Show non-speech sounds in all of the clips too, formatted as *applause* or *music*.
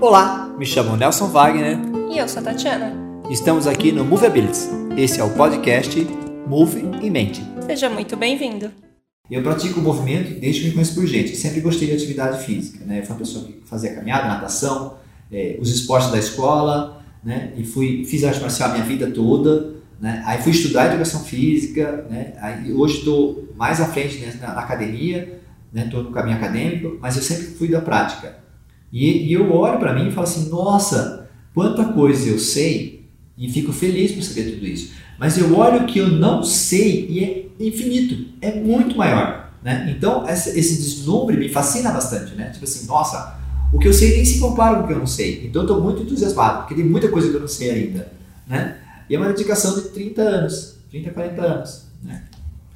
Olá, me chamo Nelson Wagner. E eu sou a Tatiana. Estamos aqui no Movabilities. Esse é o podcast Move em Mente. Seja muito bem-vindo. Eu pratico movimento desde que me conheço por gente. Sempre gostei de atividade física. Né? Eu fui uma pessoa que fazia caminhada, natação, é, os esportes da escola, né? E fui, fiz arte marcial a minha vida toda. Né? Aí fui estudar educação física. Né? Aí, hoje estou mais à frente né, na, na academia, estou né? no caminho acadêmico, mas eu sempre fui da prática. E, e eu olho para mim e falo assim: nossa, quanta coisa eu sei e fico feliz por saber tudo isso. Mas eu olho que eu não sei e é infinito, é muito maior. Né? Então, esse deslumbre me fascina bastante. Né? Tipo assim, nossa, o que eu sei nem se compara com o que eu não sei. Então, eu estou muito entusiasmado, porque tem muita coisa que eu não sei ainda. Né? E é uma dedicação de 30 anos, 30, 40 anos. Né?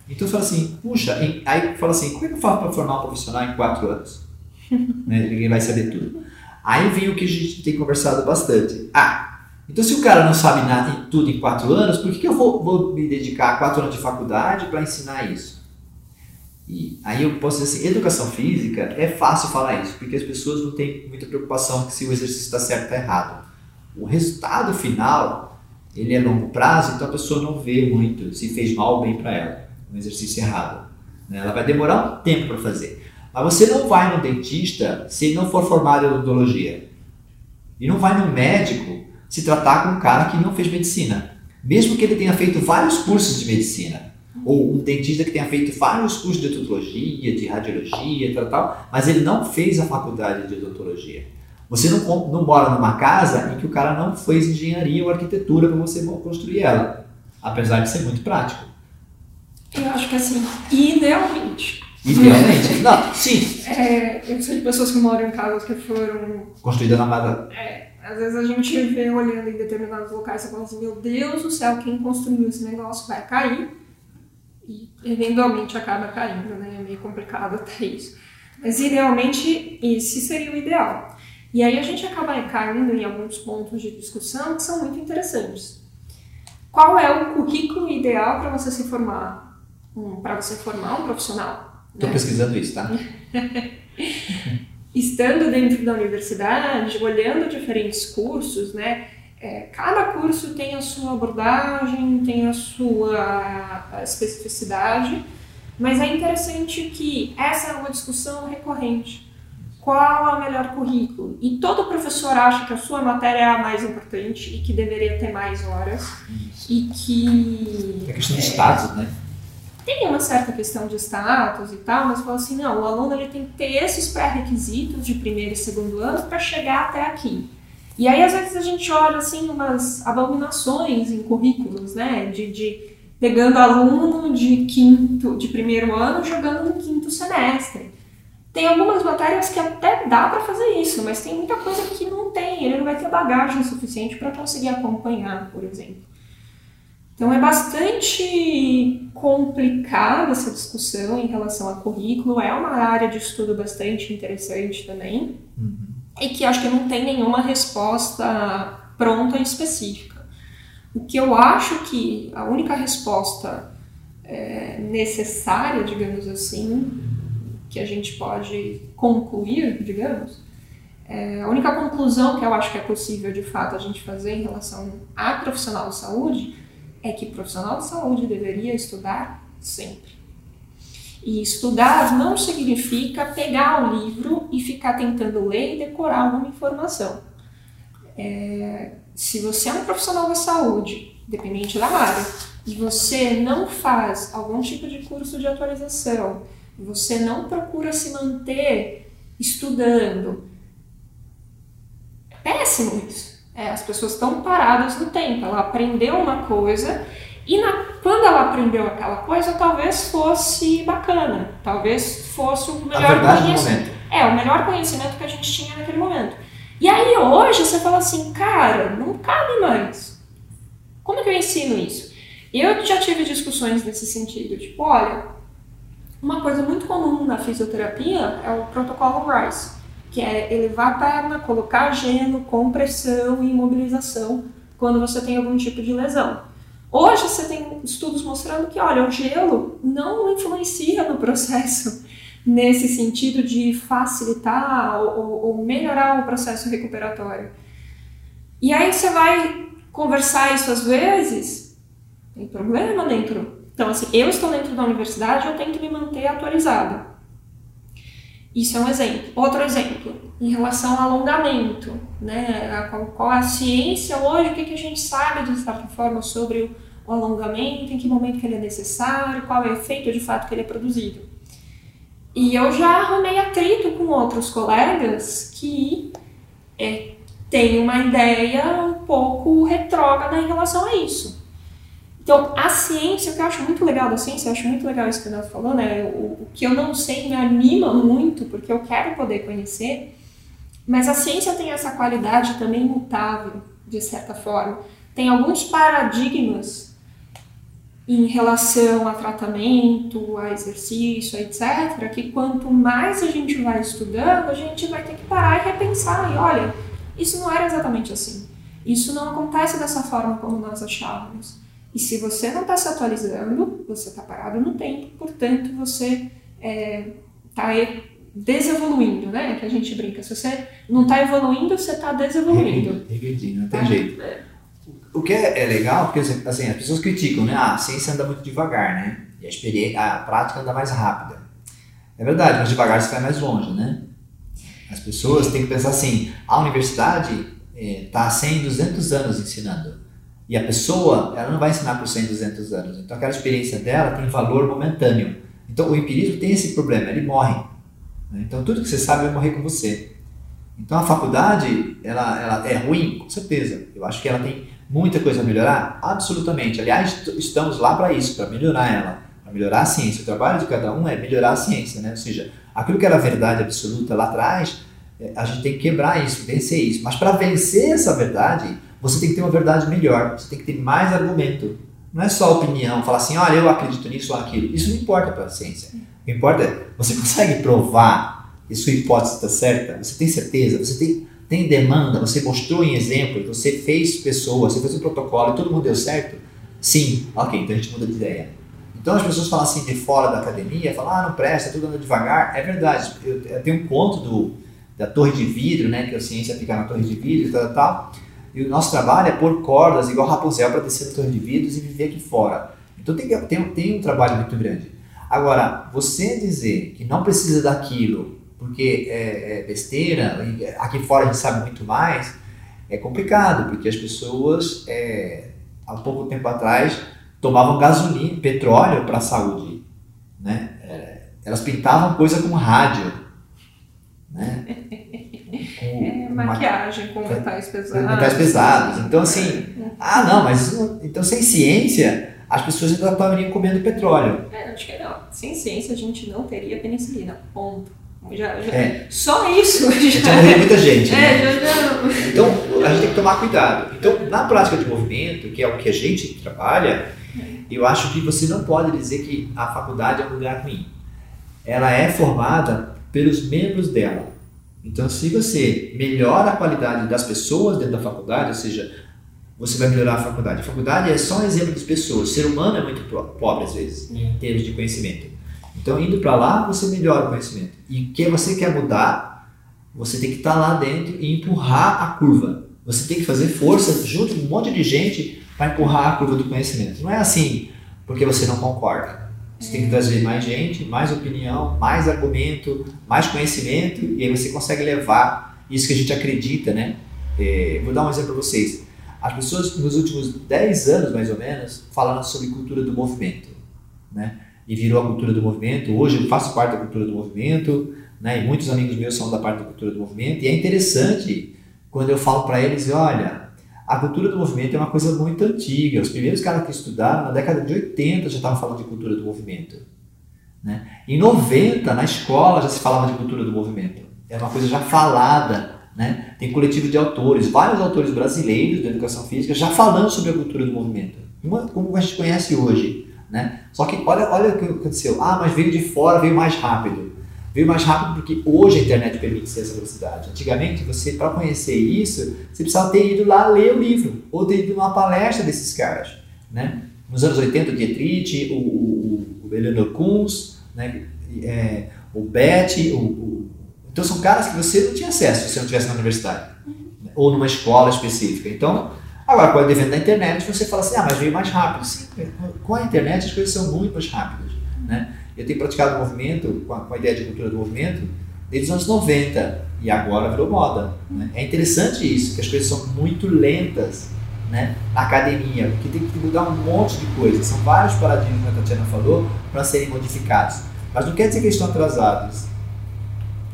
Então, eu falo assim, puxa, aí fala assim, como é que eu faço para formar um profissional em 4 anos? Né? Ninguém vai saber tudo. Aí vem o que a gente tem conversado bastante. Ah, então se o cara não sabe nada em tudo em quatro anos, por que, que eu vou, vou me dedicar a quatro anos de faculdade para ensinar isso? E aí eu posso dizer assim, educação física é fácil falar isso, porque as pessoas não têm muita preocupação se o exercício está certo ou está errado. O resultado final, ele é longo prazo, então a pessoa não vê muito se fez mal ou bem para ela, um exercício errado. Né? Ela vai demorar um tempo para fazer. Mas você não vai no dentista se não for formado em odontologia. E não vai no médico se tratar com um cara que não fez medicina. Mesmo que ele tenha feito vários cursos de medicina. Ou um dentista que tenha feito vários cursos de odontologia, de radiologia, tal, tal, mas ele não fez a faculdade de odontologia. Você não, não mora numa casa em que o cara não fez engenharia ou arquitetura para você construir ela. Apesar de ser muito prático. Eu acho que assim, idealmente, Idealmente. Não, sim. É, eu sei de pessoas que moram em casas que foram. Construídas na mata. É, às vezes a gente vê olhando em determinados locais e fala assim: meu Deus do céu, quem construiu esse negócio vai cair. E eventualmente acaba caindo, né? É meio complicado até isso. Mas idealmente, esse seria o ideal. E aí a gente acaba caindo em alguns pontos de discussão que são muito interessantes. Qual é o currículo ideal para você se formar, um, para você formar um profissional? Estou pesquisando isso, tá? *laughs* Estando dentro da universidade, olhando diferentes cursos, né? É, cada curso tem a sua abordagem, tem a sua especificidade, mas é interessante que essa é uma discussão recorrente. Qual é o melhor currículo? E todo professor acha que a sua matéria é a mais importante e que deveria ter mais horas. Isso. E que. É questão de status, né? Tem uma certa questão de status e tal, mas fala assim, não, o aluno ele tem que ter esses pré-requisitos de primeiro e segundo ano para chegar até aqui. E aí, às vezes, a gente olha, assim, umas abominações em currículos, né, de, de pegando aluno de quinto, de primeiro ano, jogando no quinto semestre. Tem algumas matérias que até dá para fazer isso, mas tem muita coisa que não tem, ele não vai ter bagagem suficiente para conseguir acompanhar, por exemplo. Então é bastante complicada essa discussão em relação a currículo, é uma área de estudo bastante interessante também, uhum. e que acho que não tem nenhuma resposta pronta e específica. O que eu acho que a única resposta é, necessária, digamos assim, que a gente pode concluir, digamos, é, a única conclusão que eu acho que é possível de fato a gente fazer em relação a profissional de saúde é que profissional de saúde deveria estudar sempre. E estudar não significa pegar o livro e ficar tentando ler e decorar alguma informação. É, se você é um profissional da saúde, dependente da área, e você não faz algum tipo de curso de atualização, você não procura se manter estudando, é péssimo isso. É, as pessoas estão paradas no tempo. Ela aprendeu uma coisa e na, quando ela aprendeu aquela coisa, talvez fosse bacana, talvez fosse o melhor conhecimento. É, o melhor conhecimento que a gente tinha naquele momento. E aí hoje você fala assim, cara, não cabe mais. Como é que eu ensino isso? Eu já tive discussões nesse sentido, tipo, olha, uma coisa muito comum na fisioterapia é o protocolo Rice que é elevar a perna, colocar gelo, compressão e imobilização quando você tem algum tipo de lesão. Hoje você tem estudos mostrando que, olha, o gelo não influencia no processo *laughs* nesse sentido de facilitar ou, ou melhorar o processo recuperatório. E aí você vai conversar isso às vezes, tem problema dentro. Então, assim, eu estou dentro da universidade, eu tento me manter atualizada. Isso é um exemplo. Outro exemplo, em relação ao alongamento, né? Qual, qual a ciência hoje, o que, que a gente sabe, de certa forma, sobre o, o alongamento, em que momento que ele é necessário, qual é o efeito de fato que ele é produzido. E eu já arrumei atrito com outros colegas que é, têm uma ideia um pouco retrógrada em relação a isso. Então, a ciência, o que eu acho muito legal da ciência, eu acho muito legal isso que o Renato falou, né? O, o que eu não sei me anima muito, porque eu quero poder conhecer, mas a ciência tem essa qualidade também mutável, de certa forma. Tem alguns paradigmas em relação a tratamento, a exercício, etc., que quanto mais a gente vai estudando, a gente vai ter que parar e repensar. E olha, isso não era exatamente assim. Isso não acontece dessa forma como nós achávamos. E se você não está se atualizando, você está parado no tempo, portanto, você está é, desevoluindo, né? Que a gente brinca. Se você não está evoluindo, você está desevoluindo. Regredindo, não tem tá? jeito. É. O que é, é, legal, porque assim, as pessoas criticam, né? Ah, a ciência anda muito devagar, né? E a, experiência, a prática anda mais rápida. É verdade, mas devagar você vai mais longe, né? As pessoas têm que pensar assim, a universidade está há 100, 200 anos ensinando. E a pessoa, ela não vai ensinar por 100, 200 anos. Então aquela experiência dela tem valor momentâneo. Então o empirismo tem esse problema, ele morre. Né? Então tudo que você sabe vai morrer com você. Então a faculdade, ela, ela é ruim? Com certeza. Eu acho que ela tem muita coisa a melhorar? Absolutamente. Aliás, estamos lá para isso, para melhorar ela, para melhorar a ciência. O trabalho de cada um é melhorar a ciência, né? Ou seja, aquilo que era verdade absoluta lá atrás, é, a gente tem que quebrar isso, vencer isso. Mas para vencer essa verdade, você tem que ter uma verdade melhor, você tem que ter mais argumento. Não é só opinião, falar assim, olha, eu acredito nisso ou aquilo. Isso não importa para a ciência. O que importa é, você consegue provar que sua hipótese está certa? Você tem certeza? Você tem, tem demanda? Você mostrou em exemplo? Você fez pessoas, você fez um protocolo e todo mundo deu certo? Sim, ok, então a gente muda de ideia. Então as pessoas falam assim de fora da academia, falam, ah, não presta, tudo anda devagar. É verdade. Eu, eu tenho um conto do, da torre de vidro, né, que a ciência fica na torre de vidro e tal, tal. E o nosso trabalho é pôr cordas igual Rapunzel para descer de vidros e viver aqui fora. Então tem, tem, tem um trabalho muito grande. Agora, você dizer que não precisa daquilo porque é, é besteira, aqui fora a gente sabe muito mais, é complicado, porque as pessoas, é, há pouco tempo atrás, tomavam gasolina, petróleo para a saúde. Né? É, elas pintavam coisa com rádio. Né? É, maquiagem com metais pesados. Metais pesados. Então, assim, ah, não, mas então sem ciência, as pessoas ainda estariam comendo petróleo. É, acho que não. Sem ciência, a gente não teria penicilina. Ponto. Já, já, é. Só isso. Já, já morreu muita gente. É, né? já, já. Então, a gente tem que tomar cuidado. Então, na prática de movimento, que é o que a gente trabalha, eu acho que você não pode dizer que a faculdade é um lugar ruim. Ela é formada pelos membros dela. Então, se você melhora a qualidade das pessoas dentro da faculdade, ou seja, você vai melhorar a faculdade. A faculdade é só um exemplo de pessoas. O ser humano é muito pobre, às vezes, em termos de conhecimento. Então, indo para lá, você melhora o conhecimento. E o que você quer mudar, você tem que estar tá lá dentro e empurrar a curva. Você tem que fazer força junto com um monte de gente para empurrar a curva do conhecimento. Não é assim porque você não concorda. Você tem que trazer mais gente, mais opinião, mais argumento, mais conhecimento, e aí você consegue levar isso que a gente acredita, né? É, vou dar um exemplo para vocês. As pessoas, nos últimos 10 anos, mais ou menos, falaram sobre cultura do movimento, né? E virou a cultura do movimento. Hoje eu faço parte da cultura do movimento, né? E muitos amigos meus são da parte da cultura do movimento. E é interessante quando eu falo para eles, olha, a cultura do movimento é uma coisa muito antiga. Os primeiros caras que estudaram, na década de 80, já estavam falando de cultura do movimento. Né? Em 90, na escola, já se falava de cultura do movimento. Era uma coisa já falada. Né? Tem coletivo de autores, vários autores brasileiros da educação física já falando sobre a cultura do movimento. Como a gente conhece hoje. Né? Só que olha, olha o que aconteceu. Ah, mas veio de fora, veio mais rápido. Veio mais rápido porque hoje a internet permite essa velocidade. Antigamente, você para conhecer isso, você precisava ter ido lá ler o livro ou ter ido numa palestra desses caras, né? Nos anos 80, o Dietrich, o, o, o Eleanor Kunz, né? É, o BET, o, o, então são caras que você não tinha acesso se você não estivesse na universidade né? ou numa escola específica. Então, agora com o advento da internet, você fala assim, ah, mas veio mais rápido. Sim, com a internet as coisas são muito mais rápidas. Né? Eu tenho praticado o movimento, com a, com a ideia de cultura do movimento, desde os anos 90 e agora virou moda. Né? É interessante isso, que as coisas são muito lentas né, na academia, porque tem que mudar um monte de coisas. São vários paradigmas que a Tatiana falou para serem modificados. Mas não quer dizer que eles estão atrasados.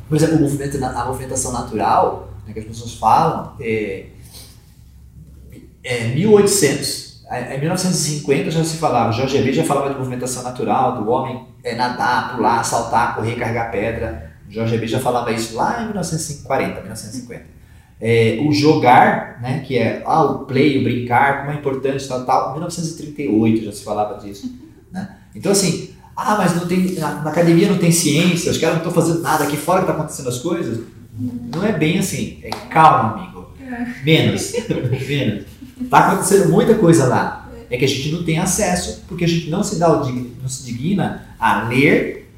Por exemplo, o movimento, a movimentação natural, né, que as pessoas falam, é, é 1800. Em 1950 já se falava, Jorge B já falava de movimentação natural, do homem é, nadar, pular, saltar, correr, carregar pedra. Jorge B já falava isso lá em 1940, 1950. É, o jogar, né, que é ah, o play, o brincar, como é importante, tal, tal, 1938 já se falava disso. Né? Então, assim, ah, mas não tem, na, na academia não tem ciência, os caras não estão fazendo nada, aqui fora que está acontecendo as coisas. Não é bem assim. É, calma, amigo. Menos. *laughs* Menos. Está acontecendo muita coisa lá. É que a gente não tem acesso, porque a gente não se, dá o, não se digna a ler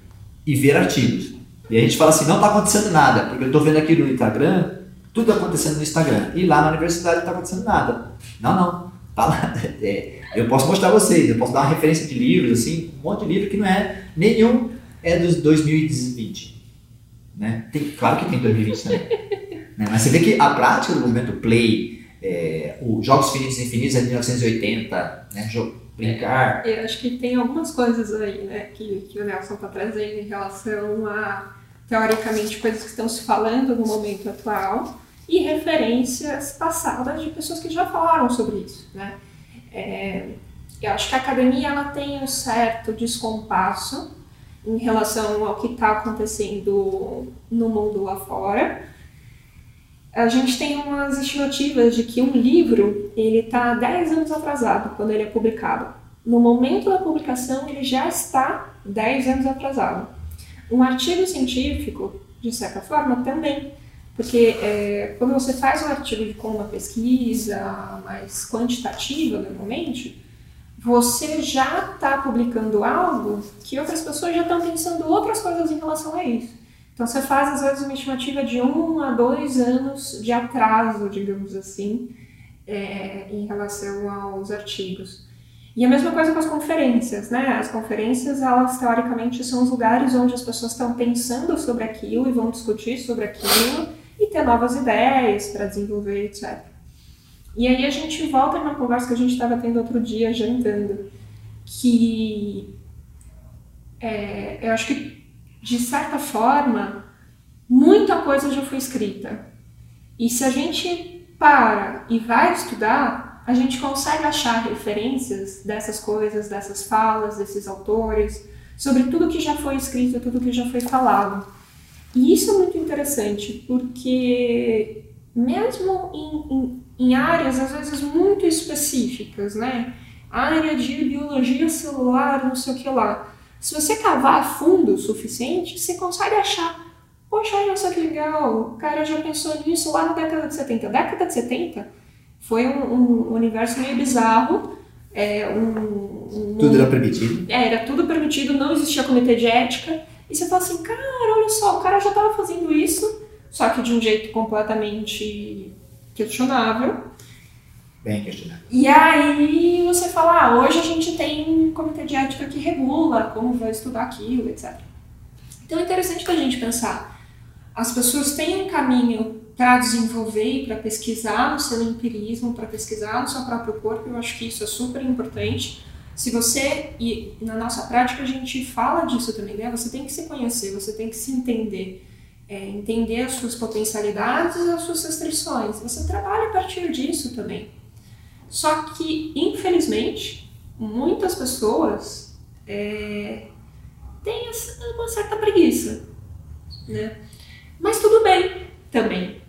e ver artigos. E a gente fala assim, não está acontecendo nada, porque eu estou vendo aqui no Instagram, tudo acontecendo no Instagram. E lá na universidade não está acontecendo nada. Não, não. Tá lá. *laughs* É, eu posso mostrar vocês, eu posso dar uma referência de livros, assim, um monte de livro que não é, nenhum é dos 2020. Né? Tem, claro que tem 2020 também. né? Mas você vê que a prática do movimento play, é, os Jogos Finitos e Infinitos é de 1980, né? brincar. É, eu acho que tem algumas coisas aí né, que, que o Nelson está trazendo em relação a, teoricamente, coisas que estão se falando no momento atual e referências passadas de pessoas que já falaram sobre isso. Né? É, eu acho que a academia ela tem um certo descompasso em relação ao que está acontecendo no mundo lá fora. A gente tem umas estimativas de que um livro ele está 10 anos atrasado quando ele é publicado. No momento da publicação, ele já está 10 anos atrasado. Um artigo científico, de certa forma, também. Porque é, quando você faz um artigo com uma pesquisa mais quantitativa, normalmente, você já está publicando algo que outras pessoas já estão pensando outras coisas em relação a isso. Então você faz às vezes uma estimativa de um a dois anos de atraso, digamos assim, é, em relação aos artigos. E a mesma coisa com as conferências, né? As conferências, elas teoricamente são os lugares onde as pessoas estão pensando sobre aquilo e vão discutir sobre aquilo e ter novas ideias para desenvolver, etc. E aí a gente volta numa conversa que a gente estava tendo outro dia, jantando, que é, eu acho que, de certa forma, muita coisa já foi escrita. E se a gente para e vai estudar, a gente consegue achar referências dessas coisas, dessas falas, desses autores, sobre tudo que já foi escrito, tudo que já foi falado. E isso é muito interessante, porque mesmo em, em, em áreas, às vezes, muito específicas, né? Área de biologia celular, não sei o que lá. Se você cavar fundo o suficiente, você consegue achar. Poxa, olha só que legal, o cara já pensou nisso lá na década de 70. Década de 70 foi um, um universo meio bizarro. É, um, um, tudo era permitido. É, era tudo permitido, não existia comitê de ética. E você fala assim, cara, olha só, o cara já estava fazendo isso, só que de um jeito completamente questionável. Bem questionável. E aí você fala, ah, hoje a gente tem um comitê de ética que regula como vai estudar aquilo, etc. Então é interessante para a gente pensar. As pessoas têm um caminho para desenvolver e para pesquisar no seu empirismo, para pesquisar no seu próprio corpo, eu acho que isso é super importante se você, e na nossa prática a gente fala disso também, né? Você tem que se conhecer, você tem que se entender, é, entender as suas potencialidades e as suas restrições. Você trabalha a partir disso também. Só que, infelizmente, muitas pessoas é, têm uma certa preguiça, né? Mas tudo bem também.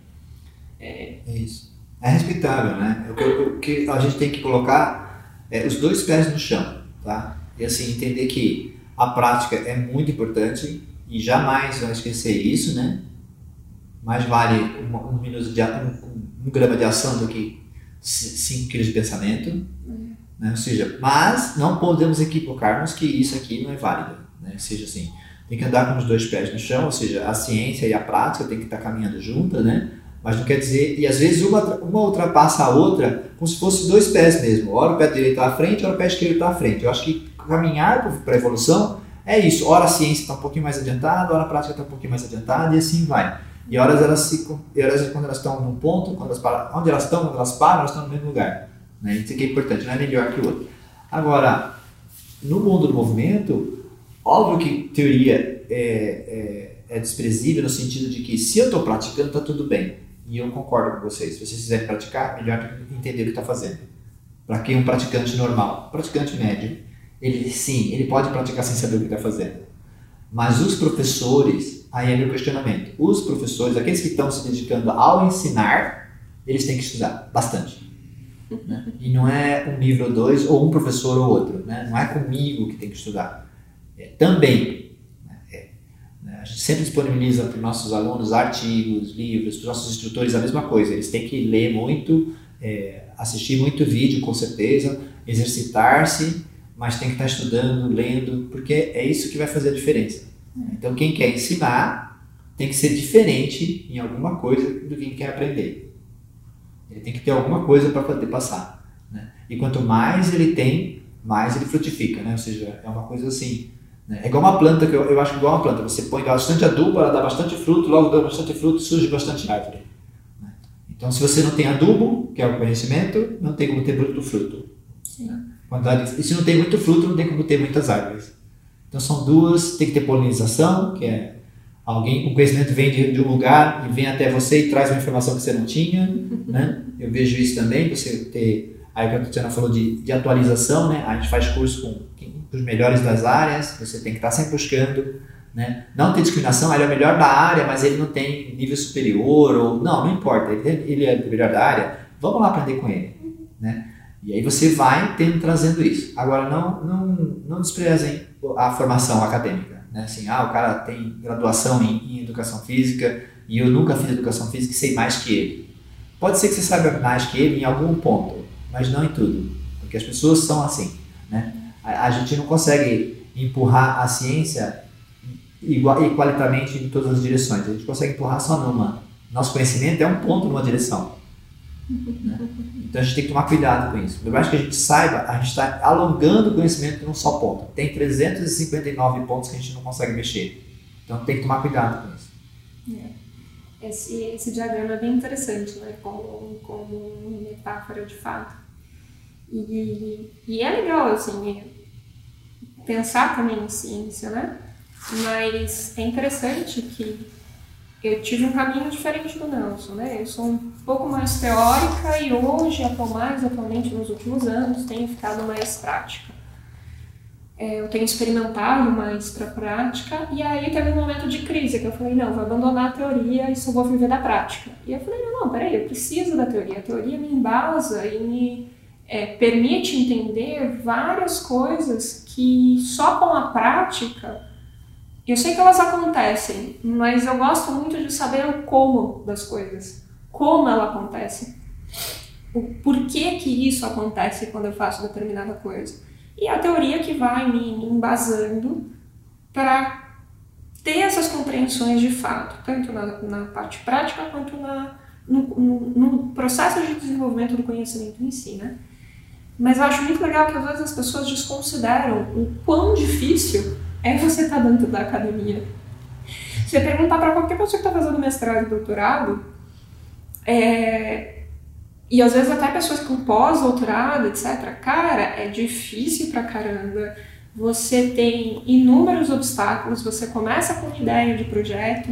É, é isso. É respeitável, né? O que, que a gente tem que colocar é, os dois pés no chão, tá? E assim, entender que a prática é muito importante e jamais vai esquecer isso, né? Mais vale um minuto de um, um, grama de ação do que 5 quilos de pensamento, uhum. né? Ou seja, mas não podemos equivocarmos que isso aqui não é válido, né? Ou seja, assim, tem que andar com os dois pés no chão, ou seja, a ciência e a prática tem que estar caminhando juntas, né? Mas não quer dizer, e às vezes uma, uma ultrapassa a outra como se fosse dois pés mesmo. Ora o pé direito está à frente, ora o pé esquerdo está à frente. Eu acho que caminhar para a evolução é isso. Ora a ciência está um pouquinho mais adiantada, ora a prática está um pouquinho mais adiantada e assim vai. E horas elas se, e horas quando elas estão num ponto, quando elas param, onde elas estão, quando elas param, elas estão no mesmo lugar. Né? Isso aqui é importante, não é melhor que o outro. Agora, no mundo do movimento, óbvio que teoria é, é, é desprezível no sentido de que se eu estou praticando, está tudo bem. E eu concordo com vocês. Se vocês quiserem praticar, melhor entender o que está fazendo. Para quem é um praticante normal, praticante médio, ele sim, ele pode praticar sem saber o que está fazendo. Mas os professores, aí é meu questionamento. Os professores, aqueles que estão se dedicando ao ensinar, eles têm que estudar bastante. Né? E não é um nível ou dois, ou um professor ou outro. Né? Não é comigo que tem que estudar. É, também a gente sempre disponibiliza para os nossos alunos artigos, livros, para os nossos instrutores a mesma coisa. Eles têm que ler muito, é, assistir muito vídeo, com certeza, exercitar-se, mas tem que estar estudando, lendo, porque é isso que vai fazer a diferença. Então, quem quer ensinar tem que ser diferente em alguma coisa do que quer aprender. Ele tem que ter alguma coisa para poder passar. Né? E quanto mais ele tem, mais ele frutifica. Né? Ou seja, é uma coisa assim né? É igual uma planta, que eu, eu acho que igual uma planta, você põe bastante adubo, ela dá bastante fruto, logo dá bastante fruto, surge bastante árvore. Né? Então, se você não tem adubo, que é o conhecimento, não tem como ter muito fruto. Né? E se não tem muito fruto, não tem como ter muitas árvores. Então, são duas, tem que ter polinização, que é alguém, o conhecimento vem de, de, um lugar e vem até você e traz uma informação que você não tinha, *laughs* né? Eu vejo isso também, você ter, aí que a Tatiana falou de, de atualização, né? A gente faz curso com os melhores das áreas, você tem que estar sempre buscando. Né? Não tem discriminação, ele é o melhor da área, mas ele não tem nível superior, ou não, não importa, ele, ele é o melhor da área, vamos lá aprender com ele. Né? E aí você vai tendo, trazendo isso. Agora, não, não, não desprezem a formação acadêmica. Né? Assim, ah, o cara tem graduação em, em educação física e eu nunca fiz educação física e sei mais que ele. Pode ser que você saiba mais que ele em algum ponto, mas não em tudo, porque as pessoas são assim. Né? a, gente não consegue empurrar a ciência igual, igualitamente em todas as direções. A gente consegue empurrar só numa. Nosso conhecimento é um ponto numa direção. Né? Então a gente tem que tomar cuidado com isso. Por mais que a gente saiba, a gente está alongando o conhecimento num só ponto. Tem 359 pontos que a gente não consegue mexer. Então tem que tomar cuidado com isso. É. Esse, esse diagrama é bem interessante, né? como, como metáfora de fato. E, e é legal, assim, pensar também em ciência, né? Mas é interessante que eu tive um caminho diferente do Nelson, né? Eu sou um pouco mais teórica e hoje, mais atualmente nos últimos anos, tenho ficado mais prática. É, eu tenho experimentado mais para prática e aí teve um momento de crise que eu falei, não, vou abandonar a teoria e só vou viver da prática. E eu falei, não, não, peraí, eu preciso da teoria. A teoria me embasa e me é, permite entender várias coisas que só com a prática, eu sei que elas acontecem, mas eu gosto muito de saber o como das coisas, como ela acontece, o porquê que isso acontece quando eu faço determinada coisa. E a teoria que vai me embasando para ter essas compreensões de fato, tanto na, na parte prática quanto na, no, no, no, processo de desenvolvimento do conhecimento em si, né? Mas eu acho muito legal que às vezes as pessoas desconsideram o quão difícil é você estar dentro da academia. Você perguntar para qualquer pessoa que está fazendo mestrado e doutorado, é, e às vezes até pessoas com pós-doutorado, etc. Cara, é difícil pra caramba. Você tem inúmeros obstáculos, você começa com uma ideia de projeto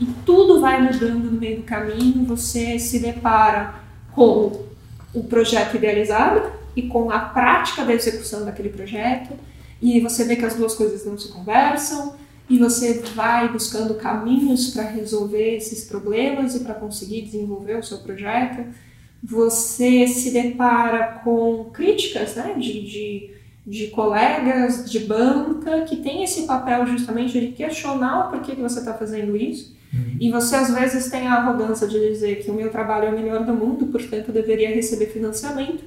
e tudo vai mudando no meio do caminho. Você se depara com o projeto idealizado, e com a prática da execução daquele projeto, e você vê que as duas coisas não se conversam, e você vai buscando caminhos para resolver esses problemas e para conseguir desenvolver o seu projeto. Você se depara com críticas né, de, de, de colegas, de banca, que tem esse papel justamente de questionar o porquê que você está fazendo isso. Uhum. E você às vezes tem a arrogância de dizer que o meu trabalho é o melhor do mundo, portanto eu deveria receber financiamento.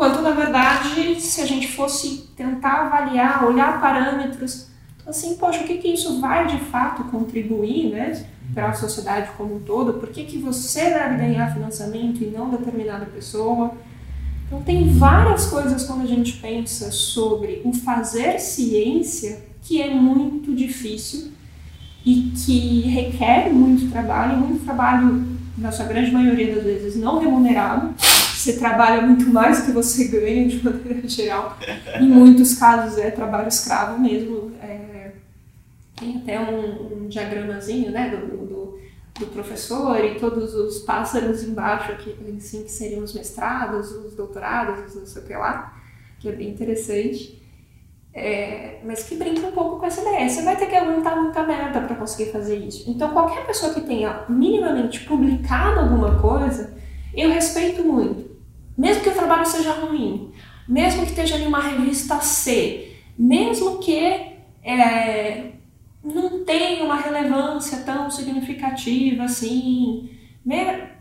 Quanto, na verdade, se a gente fosse tentar avaliar, olhar parâmetros, assim, poxa, o que, que isso vai de fato contribuir, né? Para a sociedade como um todo, por que, que você deve ganhar financiamento e não determinada pessoa? Então, tem várias coisas quando a gente pensa sobre o fazer ciência que é muito difícil e que requer muito trabalho, muito trabalho, na sua grande maioria das vezes, não remunerado. Você trabalha muito mais do que você ganha de maneira *laughs* geral. Em muitos casos é trabalho escravo mesmo. É, tem até um, um diagramazinho né, do, do, do, professor e todos os pássaros embaixo, aqui, assim, que seriam os mestrados, os doutorados, não sei o que lá, que é bem interessante. É, mas que brinca um pouco com essa ideia. Você vai ter que aguentar muita merda para conseguir fazer isso. Então, qualquer pessoa que tenha minimamente publicado alguma coisa, eu respeito muito. Mesmo que o trabalho seja ruim, mesmo que esteja em uma revista C, mesmo que é, não tenha uma relevância tão significativa assim.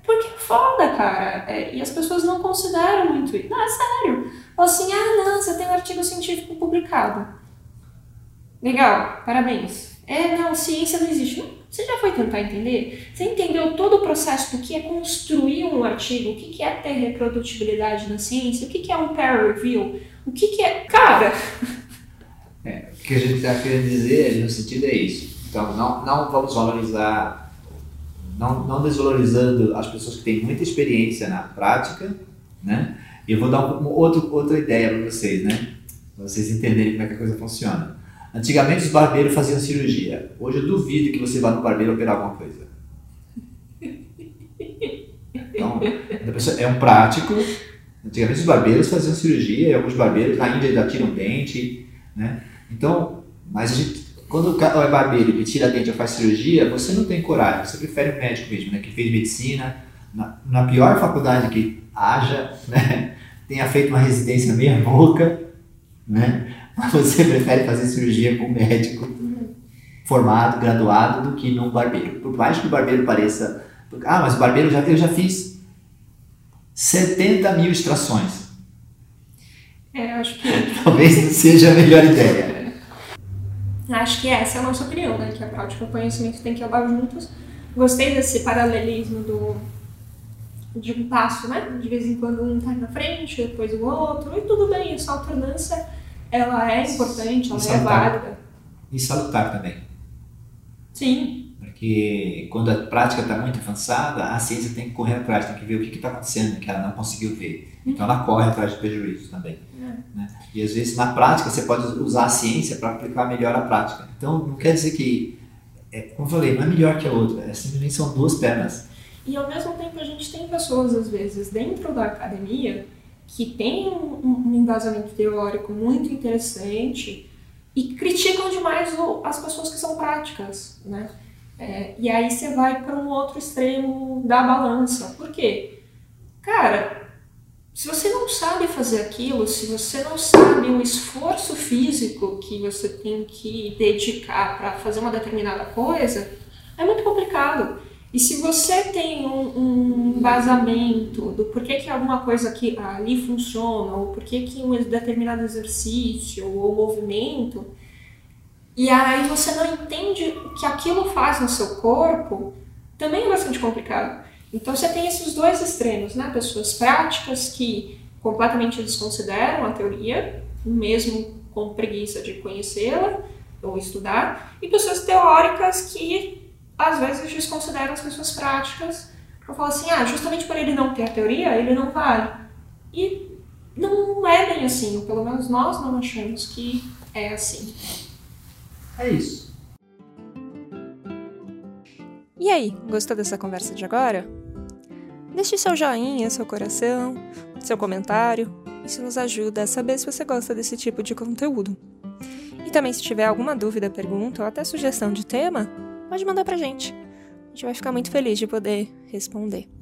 Porque é foda, cara. É, e as pessoas não consideram muito isso. Não, é sério. Ou assim, ah, não, você tem um artigo científico publicado. Legal, parabéns. É, não, ciência não existe. Não, você já foi tentar entender? Você entendeu todo o processo do que é construir um artigo? O que é ter reprodutibilidade na ciência? O que é um peer review? O que é. Cara! *laughs* É, o que a gente está querendo dizer no sentido é isso. Então, não, não vamos valorizar, não, não desvalorizando as pessoas que têm muita experiência na prática, né? Eu vou dar um, outro, outra ideia para vocês, né? Para vocês entenderem como é que a coisa funciona. Antigamente os barbeiros faziam cirurgia. Hoje eu duvido que você vá no barbeiro operar alguma coisa. Então, é um prático. Antigamente os barbeiros faziam cirurgia, e alguns barbeiros na Índia já tiram dente, né? Então, mas a gente, quando o é barbeiro que tira dente ou faz cirurgia, você não tem coragem, você prefere o médico mesmo, né? Que fez medicina, na, na pior faculdade que haja, né? tenha feito uma residência meia boca, né? *laughs* Você prefere fazer cirurgia com um médico formado, graduado, do que num barbeiro. Por mais que o barbeiro pareça. Ah, mas o barbeiro já, eu já fiz 70 mil extrações. É, acho que. *laughs* Talvez não seja a melhor ideia. Acho que essa é a nossa opinião, né? Que a prática e o conhecimento tem que andar juntos. Gostei desse paralelismo do de um passo, né? De vez em quando um tá na frente, depois o outro, e tudo bem, essa alternância ela é importante, ela é válida. E salutar também. Sim. Porque quando a prática está muito avançada, a ciência tem que correr atrás, tem que ver o que está acontecendo que ela não conseguiu ver. Então ela corre atrás de prejuízos também. É. Né? E às vezes na prática você pode usar a ciência para aplicar melhor a prática. Então não quer dizer que, é, como eu falei, não é melhor que a outra, é simplesmente são duas pernas e ao mesmo tempo a gente tem pessoas, às vezes, dentro da academia que tem um, embasamento teórico muito interessante e criticam demais as pessoas que são práticas, né? É, e aí você vai para um outro extremo da balança. Por quê? Cara, se você não sabe fazer aquilo, se você não sabe o esforço físico que você tem que dedicar para fazer uma determinada coisa, é muito complicado. E se você tem um, um do porquê que alguma coisa aqui, ali funciona, ou porquê que um determinado exercício ou movimento, e aí você não entende o que aquilo faz no seu corpo, também é bastante complicado. Então você tem esses dois extremos, né? Pessoas práticas que completamente desconsideram a teoria, mesmo com preguiça de conhecê-la ou estudar, e pessoas teóricas que às vezes desconsideram as pessoas práticas para falar assim, ah, justamente por ele não ter a teoria, ele não vale. E não é bem assim, ou pelo menos nós não achamos que é assim. É isso. E aí, gostou dessa conversa de agora? Deixe seu joinha, seu coração, seu comentário. Isso nos ajuda a saber se você gosta desse tipo de conteúdo. E também, se tiver alguma dúvida, pergunta ou até sugestão de tema, pode mandar pra gente. A gente vai ficar muito feliz de poder responder.